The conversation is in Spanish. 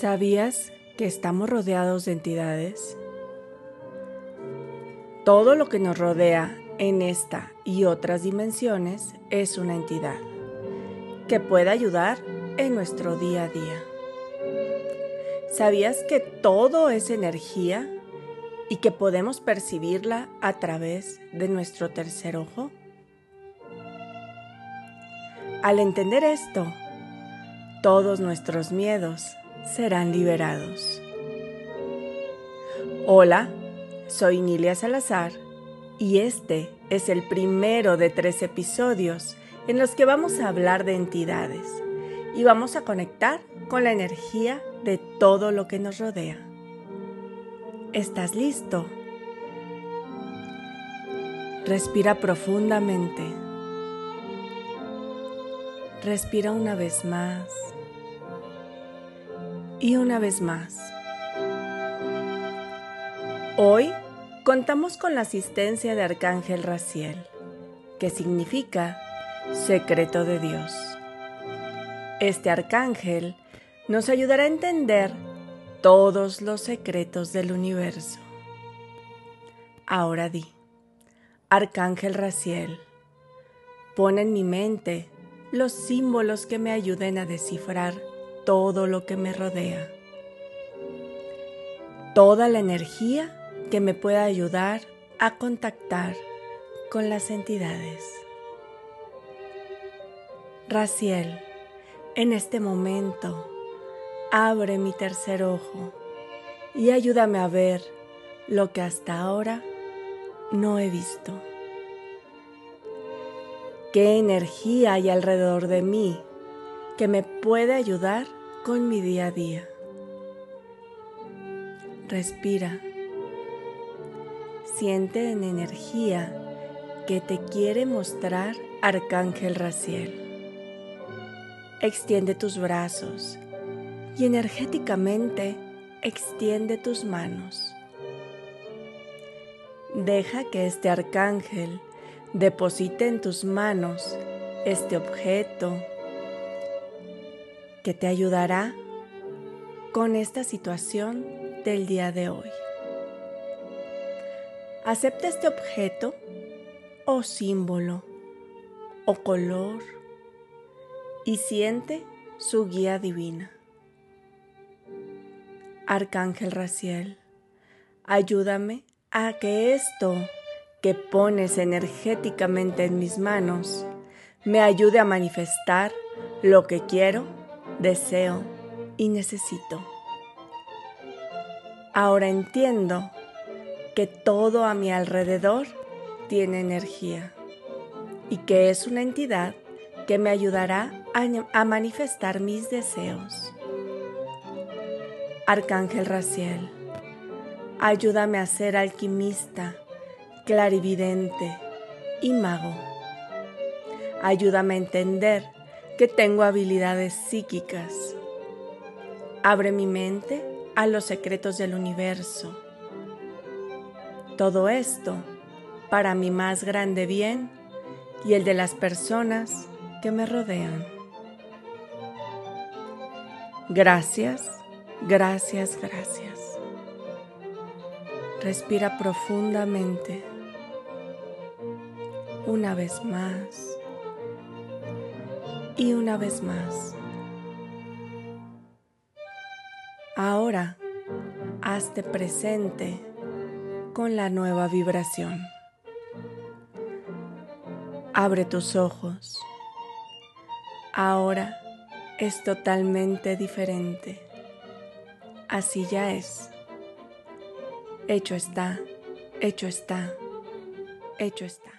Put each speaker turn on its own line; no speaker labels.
¿Sabías que estamos rodeados de entidades? Todo lo que nos rodea en esta y otras dimensiones es una entidad que puede ayudar en nuestro día a día. ¿Sabías que todo es energía y que podemos percibirla a través de nuestro tercer ojo? Al entender esto, todos nuestros miedos serán liberados. Hola, soy Nilia Salazar y este es el primero de tres episodios en los que vamos a hablar de entidades y vamos a conectar con la energía de todo lo que nos rodea. ¿Estás listo? Respira profundamente. Respira una vez más y una vez más. Hoy contamos con la asistencia de Arcángel Raciel, que significa secreto de Dios. Este arcángel nos ayudará a entender todos los secretos del universo. Ahora di, Arcángel Raciel, pon en mi mente los símbolos que me ayuden a descifrar todo lo que me rodea. Toda la energía que me pueda ayudar a contactar con las entidades. Raciel, en este momento, abre mi tercer ojo y ayúdame a ver lo que hasta ahora no he visto. ¿Qué energía hay alrededor de mí que me puede ayudar con mi día a día. Respira. Siente en energía que te quiere mostrar Arcángel Raciel. Extiende tus brazos y energéticamente extiende tus manos. Deja que este arcángel deposite en tus manos este objeto, que te ayudará con esta situación del día de hoy. Acepta este objeto o símbolo o color y siente su guía divina. Arcángel Raciel, ayúdame a que esto que pones energéticamente en mis manos me ayude a manifestar lo que quiero deseo y necesito. Ahora entiendo que todo a mi alrededor tiene energía y que es una entidad que me ayudará a, manifestar mis deseos. Arcángel Raciel, ayúdame a ser alquimista, clarividente y mago. Ayúdame a entender que tengo habilidades psíquicas. Abre mi mente a los secretos del universo. Todo esto para mi más grande bien y el de las personas que me rodean. Gracias, gracias, gracias. Respira profundamente. Una vez más y una vez más. Ahora, hazte presente con la nueva vibración. Abre tus ojos. Ahora es totalmente diferente. Así ya es. Hecho está, hecho está, hecho está.